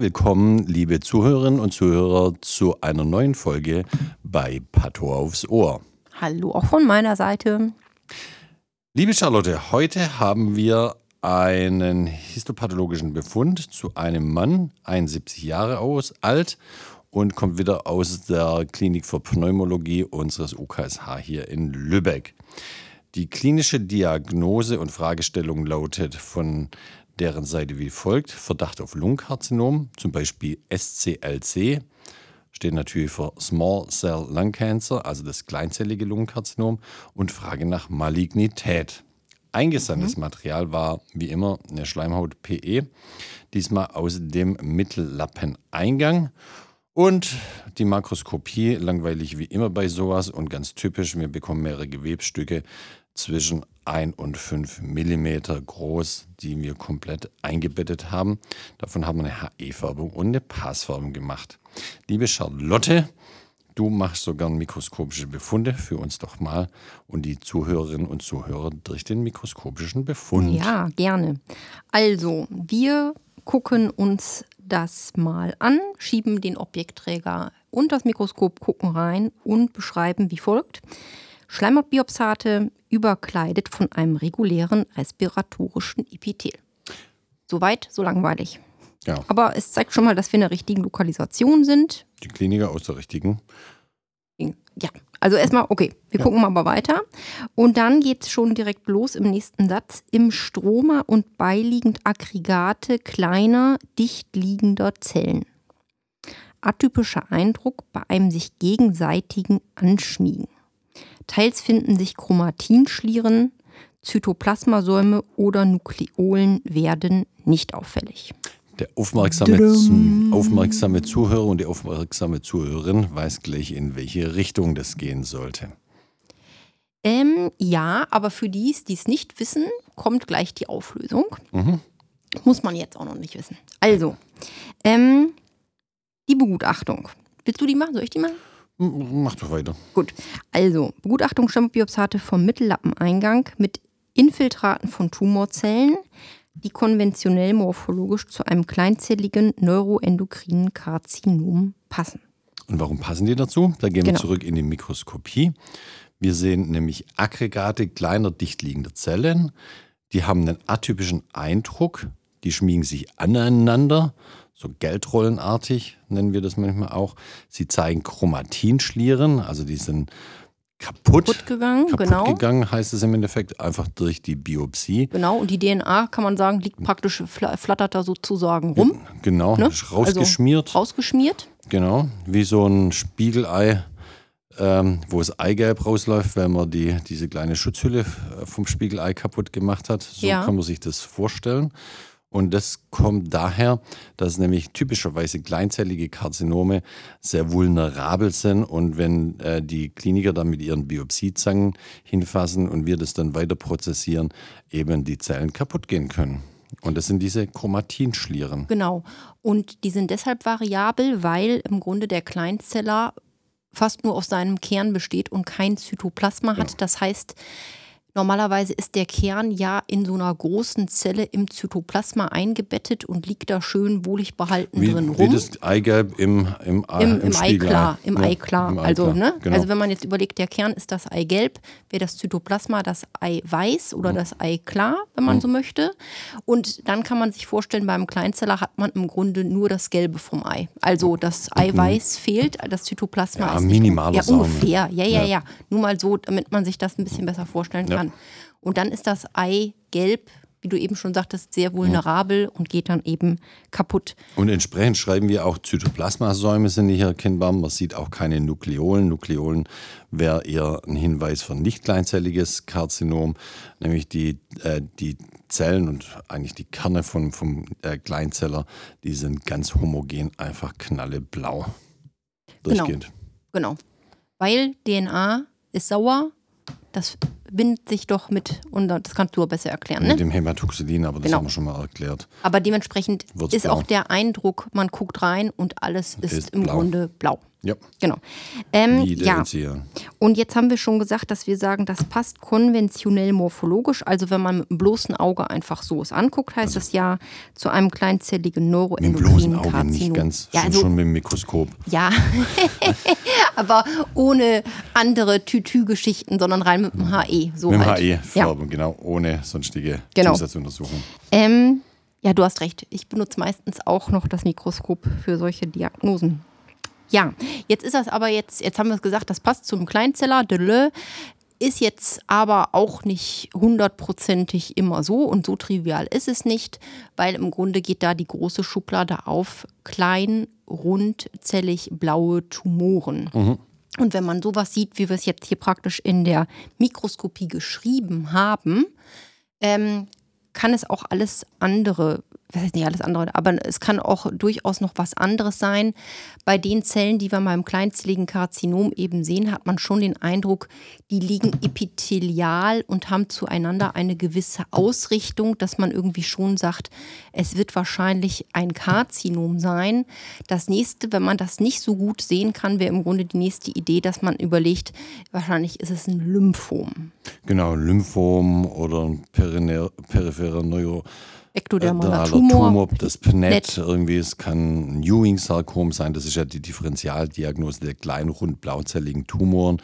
Willkommen, liebe Zuhörerinnen und Zuhörer, zu einer neuen Folge bei Patho aufs Ohr. Hallo auch von meiner Seite. Liebe Charlotte, heute haben wir einen histopathologischen Befund zu einem Mann, 71 Jahre aus, alt und kommt wieder aus der Klinik für Pneumologie unseres UKSH hier in Lübeck. Die klinische Diagnose und Fragestellung lautet von deren Seite wie folgt: Verdacht auf Lungenkarzinom, zum Beispiel SCLC, steht natürlich für Small Cell Lung Cancer, also das kleinzellige Lungenkarzinom, und Frage nach Malignität. Eingesandtes mhm. Material war wie immer eine Schleimhaut-PE, diesmal aus dem Mittellappeneingang. Und die Makroskopie, langweilig wie immer bei sowas und ganz typisch, wir bekommen mehrere Gewebstücke zwischen 1 und 5 mm groß, die wir komplett eingebettet haben. Davon haben wir eine HE-Färbung und eine Passfärbung gemacht. Liebe Charlotte, du machst so gern mikroskopische Befunde für uns doch mal und die Zuhörerinnen und Zuhörer durch den mikroskopischen Befund. Ja, gerne. Also, wir gucken uns das mal an, schieben den Objektträger und das Mikroskop, gucken rein und beschreiben wie folgt. Schleimhautbiopsate überkleidet von einem regulären respiratorischen Epithel. Soweit, so langweilig. Ja. Aber es zeigt schon mal, dass wir in der richtigen Lokalisation sind. Die Kliniker aus der richtigen. Ja, also erstmal, okay, wir ja. gucken mal aber weiter. Und dann geht es schon direkt los im nächsten Satz. Im Stroma und beiliegend Aggregate kleiner, dicht liegender Zellen. Atypischer Eindruck bei einem sich gegenseitigen Anschmiegen. Teils finden sich Chromatinschlieren, Zytoplasmasäume oder Nukleolen werden nicht auffällig. Der aufmerksame, aufmerksame Zuhörer und die aufmerksame Zuhörerin weiß gleich, in welche Richtung das gehen sollte. Ähm, ja, aber für die, die es nicht wissen, kommt gleich die Auflösung. Mhm. Muss man jetzt auch noch nicht wissen. Also, ähm, die Begutachtung. Willst du die machen? Soll ich die machen? Mach doch weiter. Gut. Also, Begutachtung Stammbiopsate vom Mittellappeneingang mit Infiltraten von Tumorzellen die konventionell morphologisch zu einem kleinzelligen neuroendokrinen Karzinom passen. Und warum passen die dazu? Da gehen genau. wir zurück in die Mikroskopie. Wir sehen nämlich Aggregate kleiner, dichtliegender Zellen. Die haben einen atypischen Eindruck. Die schmiegen sich aneinander, so Geldrollenartig nennen wir das manchmal auch. Sie zeigen Chromatinschlieren, also die sind kaputt, kaputt gegangen. Kaputt genau. gegangen heißt es im Endeffekt einfach durch die Biopsie. Genau, und die DNA, kann man sagen, liegt praktisch, flattert da sozusagen rum. Genau, ne? rausgeschmiert. Also rausgeschmiert. Genau, wie so ein Spiegelei, ähm, wo das Eigelb rausläuft, wenn man die, diese kleine Schutzhülle vom Spiegelei kaputt gemacht hat. So ja. kann man sich das vorstellen. Und das kommt daher, dass nämlich typischerweise kleinzellige Karzinome sehr vulnerabel sind. Und wenn äh, die Kliniker dann mit ihren Biopsiezangen hinfassen und wir das dann weiter prozessieren, eben die Zellen kaputt gehen können. Und das sind diese Chromatinschlieren. Genau. Und die sind deshalb variabel, weil im Grunde der Kleinzeller fast nur aus seinem Kern besteht und kein Zytoplasma hat. Ja. Das heißt, Normalerweise ist der Kern ja in so einer großen Zelle im Zytoplasma eingebettet und liegt da schön wohlig behalten wie, drin rum. Wie das Eigelb im, im, Im, im, im Eiklar. Im ja, Eiklar. Also, ne? Genau. also wenn man jetzt überlegt, der Kern ist das Eigelb, wäre das Zytoplasma das Eiweiß oder mhm. das Eiklar, wenn man mhm. so möchte. Und dann kann man sich vorstellen, beim Kleinzeller hat man im Grunde nur das Gelbe vom Ei. Also das Eiweiß mhm. fehlt, das Zytoplasma ja, ist minimal. Ja, ungefähr. Ja, ja, ja, ja. Nur mal so, damit man sich das ein bisschen besser vorstellen kann. Und dann ist das Eigelb wie du eben schon sagtest, sehr vulnerabel und geht dann eben kaputt. Und entsprechend schreiben wir auch Zytoplasmasäume sind nicht erkennbar. Man sieht auch keine Nukleolen. Nukleolen wäre eher ein Hinweis für nicht kleinzelliges Karzinom, nämlich die, äh, die Zellen und eigentlich die Kerne von, vom äh, Kleinzeller, die sind ganz homogen, einfach knalleblau. Durchgehend. Genau. genau. Weil DNA ist sauer, das bindet sich doch mit, und das kannst du besser erklären. Ne? Mit dem Hämatoxylin, aber das genau. haben wir schon mal erklärt. Aber dementsprechend Wird's ist blau. auch der Eindruck, man guckt rein und alles ist, ist im blau. Grunde blau. Ja. Genau. Ähm, ja. Und jetzt haben wir schon gesagt, dass wir sagen, das passt konventionell morphologisch. Also wenn man mit dem bloßen Auge einfach so es anguckt, heißt also, das ja zu einem kleinzelligen neuroendokrinen Mit dem bloßen Auge nicht ganz, ja, also, schon mit dem Mikroskop. Ja, aber ohne andere Tütü-Geschichten, sondern rein mit dem HE. So mit dem halt. HE-Farbe, ja. genau, ohne sonstige genau. Zusatzuntersuchung. Ähm, ja, du hast recht. Ich benutze meistens auch noch das Mikroskop für solche Diagnosen. Ja, jetzt ist das aber jetzt, jetzt haben wir es gesagt, das passt zum Kleinzeller, Deleu, ist jetzt aber auch nicht hundertprozentig immer so und so trivial ist es nicht, weil im Grunde geht da die große Schublade auf klein, rundzellig blaue Tumoren. Mhm. Und wenn man sowas sieht, wie wir es jetzt hier praktisch in der Mikroskopie geschrieben haben, ähm, kann es auch alles andere was heißt nicht alles andere, aber es kann auch durchaus noch was anderes sein. Bei den Zellen, die wir beim kleinzelligen Karzinom eben sehen, hat man schon den Eindruck, die liegen epithelial und haben zueinander eine gewisse Ausrichtung, dass man irgendwie schon sagt, es wird wahrscheinlich ein Karzinom sein. Das nächste, wenn man das nicht so gut sehen kann, wäre im Grunde die nächste Idee, dass man überlegt, wahrscheinlich ist es ein Lymphom. Genau, Lymphom oder ein peripherer Neuro Ektodermaler Tumor. Tumor. Das PNET, irgendwie, es kann ein Ewing-Sarkom sein, das ist ja die Differentialdiagnose der kleinen, rund blauzelligen Tumoren.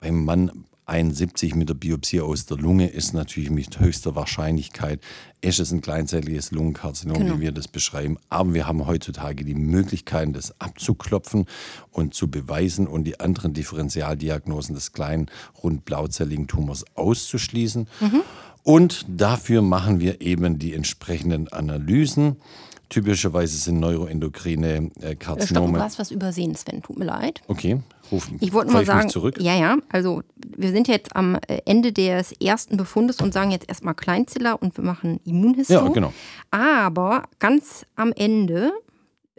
Beim Mann 71 mit der Biopsie aus der Lunge ist natürlich mit höchster Wahrscheinlichkeit, ist es ein kleinzelliges Lungenkarzinom, genau. wie wir das beschreiben. Aber wir haben heutzutage die Möglichkeiten, das abzuklopfen und zu beweisen und die anderen Differentialdiagnosen des kleinen, rund blauzelligen Tumors auszuschließen. Mhm. Und dafür machen wir eben die entsprechenden Analysen. Typischerweise sind neuroendokrine äh, Karzinome. Du hast was übersehen, Sven, tut mir leid. Okay, ruf Ich wollte mal sagen, zurück. ja, ja, also wir sind jetzt am äh, Ende des ersten Befundes und sagen jetzt erstmal Kleinziller und wir machen Immunhisto. Ja, genau. Aber ganz am Ende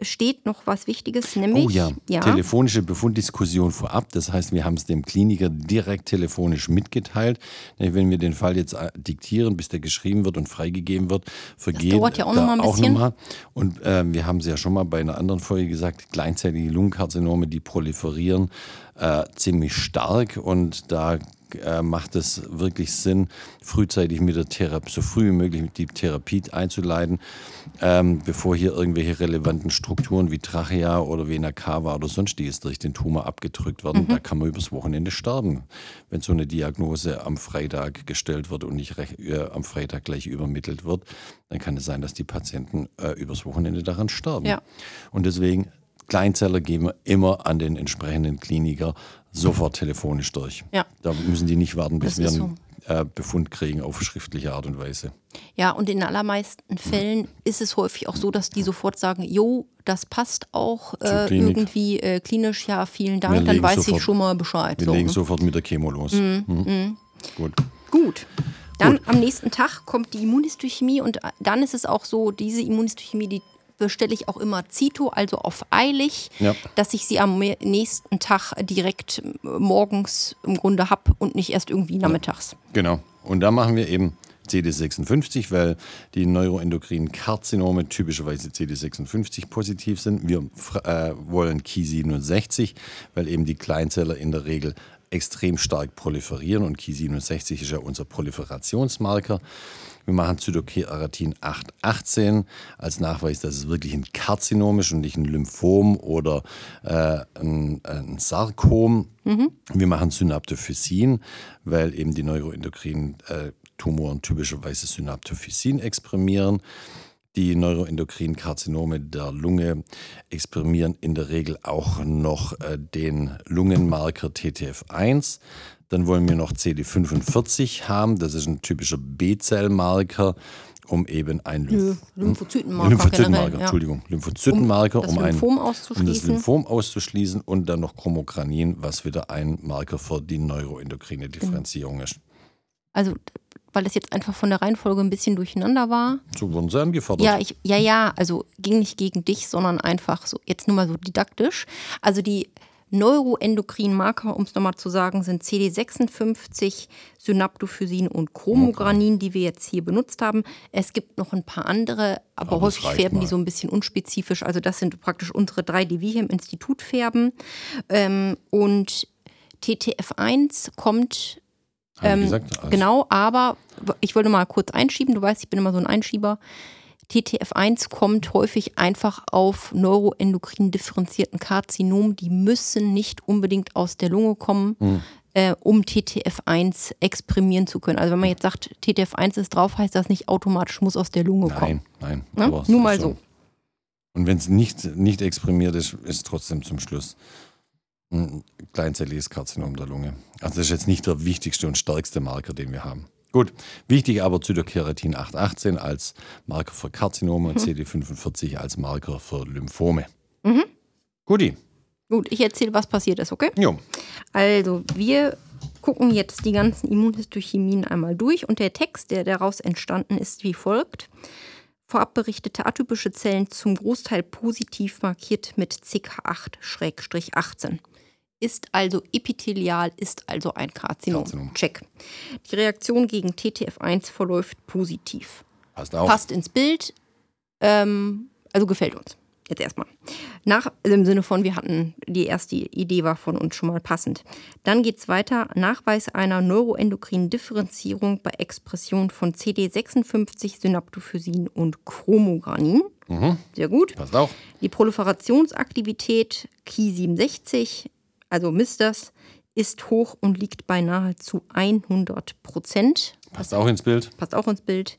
steht noch was Wichtiges, nämlich oh ja, ja. telefonische Befunddiskussion vorab. Das heißt, wir haben es dem Kliniker direkt telefonisch mitgeteilt. Wenn wir den Fall jetzt äh, diktieren, bis der geschrieben wird und freigegeben wird, vergeht das dauert ja auch da noch mal ein bisschen. Noch. Und äh, wir haben es ja schon mal bei einer anderen Folge gesagt, kleinzeitige Lungenkarzinome, die proliferieren äh, ziemlich stark und da äh, macht es wirklich Sinn, frühzeitig mit der Therapie, so früh wie möglich mit die Therapie einzuleiten, ähm, bevor hier irgendwelche relevanten Strukturen wie Trachea oder Vena cava oder sonstiges durch den Tumor abgedrückt werden. Mhm. Da kann man übers Wochenende sterben, wenn so eine Diagnose am Freitag gestellt wird und nicht äh, am Freitag gleich übermittelt wird. Dann kann es sein, dass die Patienten äh, übers Wochenende daran sterben. Ja. Und deswegen Kleinzeller geben wir immer an den entsprechenden Kliniker sofort telefonisch durch. Ja. Da müssen die nicht warten, bis wir einen so. äh, Befund kriegen auf schriftliche Art und Weise. Ja, und in allermeisten Fällen mhm. ist es häufig auch so, dass die sofort sagen, jo, das passt auch äh, irgendwie äh, klinisch, ja, vielen Dank, dann weiß sofort, ich schon mal Bescheid. Wir so. legen sofort mit der Chemo los. Mhm. Mhm. Gut. Gut. Dann Gut. am nächsten Tag kommt die Immunhistochemie und äh, dann ist es auch so, diese Immunhistochemie, die bestelle ich auch immer Zito, also auf eilig, ja. dass ich sie am nächsten Tag direkt morgens im Grunde habe und nicht erst irgendwie nachmittags. Genau. Und da machen wir eben CD56, weil die neuroendokrinen Karzinome typischerweise CD56 positiv sind. Wir äh, wollen Ki67, weil eben die Kleinzeller in der Regel extrem stark proliferieren und Ki67 ist ja unser Proliferationsmarker. Wir machen Zytokeratin 818 als Nachweis, dass es wirklich ein Karzinom ist und nicht ein Lymphom oder äh, ein, ein, Sarkom. Mhm. Wir machen Synaptophysin, weil eben die neuroendokrinen äh, Tumoren typischerweise Synaptophysin exprimieren. Die neuroendokrinen Karzinome der Lunge exprimieren in der Regel auch noch äh, den Lungenmarker TTF1. Dann wollen wir noch CD45 haben, das ist ein typischer B-Zellmarker um eben ein Lymph Lymphozytenmarker. Lymphozytenmarker, generell, ja. Entschuldigung, Lymphozytenmarker, das um, ein, Lymphom um das auszuschließen. Lymphom auszuschließen und dann noch Chromogranin, was wieder ein Marker für die neuroendokrine Differenzierung ist. Also, weil es jetzt einfach von der Reihenfolge ein bisschen durcheinander war. So wurden sie angefordert. Ja, ich, ja, ja, also ging nicht gegen dich, sondern einfach so, jetzt nur mal so didaktisch. Also die neuroendokrinen Marker, um es nochmal zu sagen, sind CD56, Synaptophysin und Chromogranin, die wir jetzt hier benutzt haben. Es gibt noch ein paar andere, aber, Aber häufig färben die mal. so ein bisschen unspezifisch. Also das sind praktisch unsere drei, die wir hier im Institut färben. Ähm, und TTF1 kommt Die gesagt? Also, Genau, aber ich wollte mal kurz einschieben. Du weißt, ich bin immer so ein Einschieber. TTF1 kommt häufig einfach auf neuroendokrin differenzierten Karzinom. Die müssen nicht unbedingt aus der Lunge kommen, Hm. äh, um TTF1 exprimieren zu können. Also wenn man jetzt sagt, TTF1 ist drauf, heißt das nicht automatisch muss aus der Lunge kommen. Nein, nein. Ne? Nur mal schon- so. Und wenn es nicht, nicht exprimiert ist, ist es trotzdem zum Schluss kleinzelliges Karzinom der Lunge. Also das ist jetzt nicht der wichtigste und stärkste Marker, den wir haben. Gut, wichtig aber Zytokeratin 818 als Marker für Karzinome und CD45 als Marker für Lymphome. Mhm. Guti, Gut, ich erzähle, was passiert ist, okay? jo. Also, wir gucken jetzt die ganzen Immunhistochemien einmal durch und der Text, der daraus entstanden ist, wie folgt. Vorab berichtete atypische Zellen zum Großteil positiv markiert mit CK8-18. Ist also epithelial, ist also ein Karzinom. Karzinom. Check. Die Reaktion gegen TTF1 verläuft positiv Passt auf. passt ins Bild. Ähm, also gefällt uns. Jetzt erstmal. Nach, also im Sinne von, wir hatten, die erste Idee war von uns schon mal passend. Dann geht es weiter. Nachweis einer neuroendokrinen Differenzierung bei Expression von CD56, Synaptophysin und Chromogranin. Sehr gut. Passt auf. Die Proliferationsaktivität Ki67, also misst das, ist hoch und liegt bei nahezu 100 Prozent Passt auch ins Bild. passt auch ins Bild.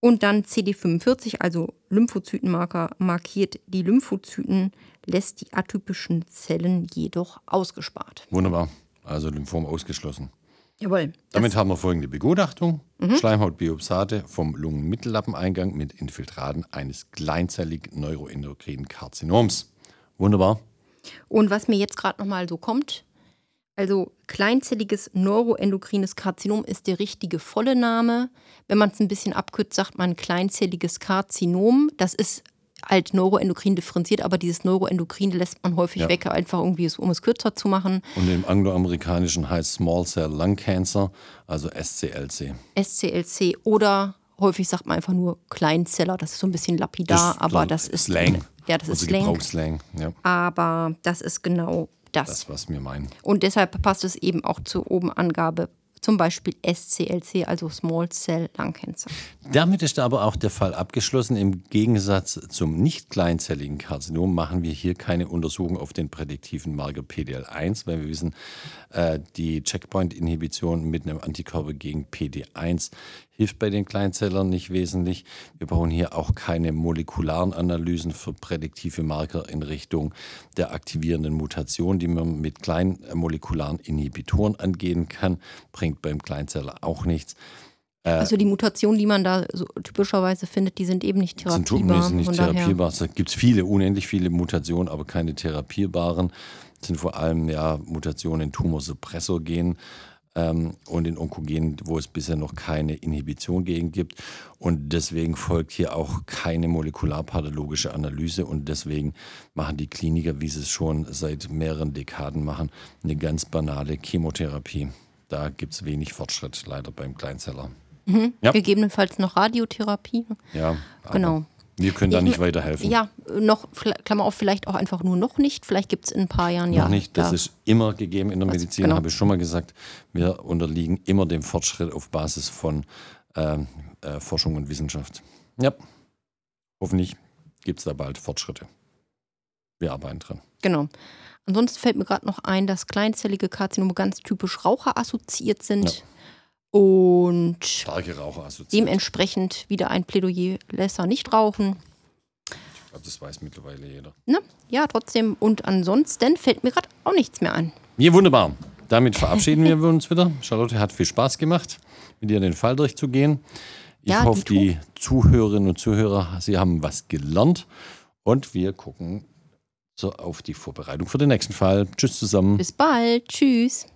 Und dann CD45, also Lymphozytenmarker, markiert die Lymphozyten, lässt die atypischen Zellen jedoch ausgespart. Wunderbar. Also Lymphom ausgeschlossen. Jawohl. Damit haben wir folgende Begutachtung. Mhm. Schleimhautbiopsate vom Lungenmittellappeneingang mit Infiltraten eines kleinzellig neuroendokrinen Karzinoms. Wunderbar. Und was mir jetzt gerade nochmal so kommt, also kleinzelliges neuroendokrines Karzinom ist der richtige volle Name. Wenn man es ein bisschen abkürzt, sagt man kleinzelliges Karzinom. Das ist halt neuroendokrin differenziert, aber dieses Neuroendokrin lässt man häufig Ja. weg, einfach irgendwie, um es kürzer zu machen. Und im angloamerikanischen heißt Small Cell Lung Cancer, also SCLC. SCLC oder häufig sagt man einfach nur Kleinzeller. Das ist so ein bisschen lapidar, aber der das ist Slang. Ja, das ist also Slang. Gebrauchsslang. Ja, Aber das ist genau das. das, was wir meinen. Und deshalb passt es eben auch zur oben Angabe, zum Beispiel SCLC, also Small Cell Lung Cancer. Damit ist aber auch der Fall abgeschlossen. Im Gegensatz zum nicht kleinzelligen Karzinom machen wir hier keine Untersuchung auf den prädiktiven Marker PDL1, weil wir wissen, äh, die Checkpoint-Inhibition mit einem Antikörper gegen PD1 hilft bei den Kleinzellern nicht wesentlich. Wir brauchen hier auch keine molekularen Analysen für prädiktive Marker in Richtung der aktivierenden Mutation, die man mit kleinen äh, molekularen Inhibitoren angehen kann. Bringt beim Kleinzeller auch nichts. also die Mutationen, die man da so typischerweise findet, die sind eben nicht therapierbar. sind nicht therapierbar. Es gibt viele, unendlich viele Mutationen, aber keine therapierbaren. Das sind vor allem ja, Mutationen in Tumorsuppressorgenen ähm, und in Onkogenen, wo es bisher noch keine Inhibition gegen gibt. Und deswegen folgt hier auch keine molekularpathologische Analyse. Und deswegen machen die Kliniker, wie sie es schon seit mehreren Dekaden machen, eine ganz banale Chemotherapie. Da gibt es wenig Fortschritt leider beim Kleinzeller. Ja. Gegebenenfalls noch Radiotherapie. Ja, Genau. Wir können da Ich nicht weiterhelfen. Ja, noch, Klammer auf, vielleicht auch einfach nur noch nicht. Vielleicht gibt es in ein paar Jahren ja. Noch nicht, das da- ist immer gegeben in der Medizin, genau. habe ich schon mal gesagt. Wir unterliegen immer dem Fortschritt auf Basis von ähm, äh, Forschung und Wissenschaft. Ja, hoffentlich gibt es da bald Fortschritte. Wir arbeiten dran. Genau. Ansonsten fällt mir gerade noch ein, dass kleinzellige Karzinome ganz typisch Raucher assoziiert sind. Und Starke Raucher assoziiert. dementsprechend wieder ein Plädoyer Lesser nicht rauchen. Ich glaube, das weiß mittlerweile jeder. Ne? Ja, trotzdem. Und ansonsten fällt mir gerade auch nichts mehr ein. Ja, wunderbar. Damit verabschieden wir uns wieder. Charlotte hat viel Spaß gemacht, mit dir den Fall durchzugehen. Ich Ja, hoffe, die Zuhörerinnen und Zuhörer, sie haben was gelernt. Und wir gucken so auf die Vorbereitung für den nächsten Fall. Tschüss zusammen. Bis bald. Tschüss.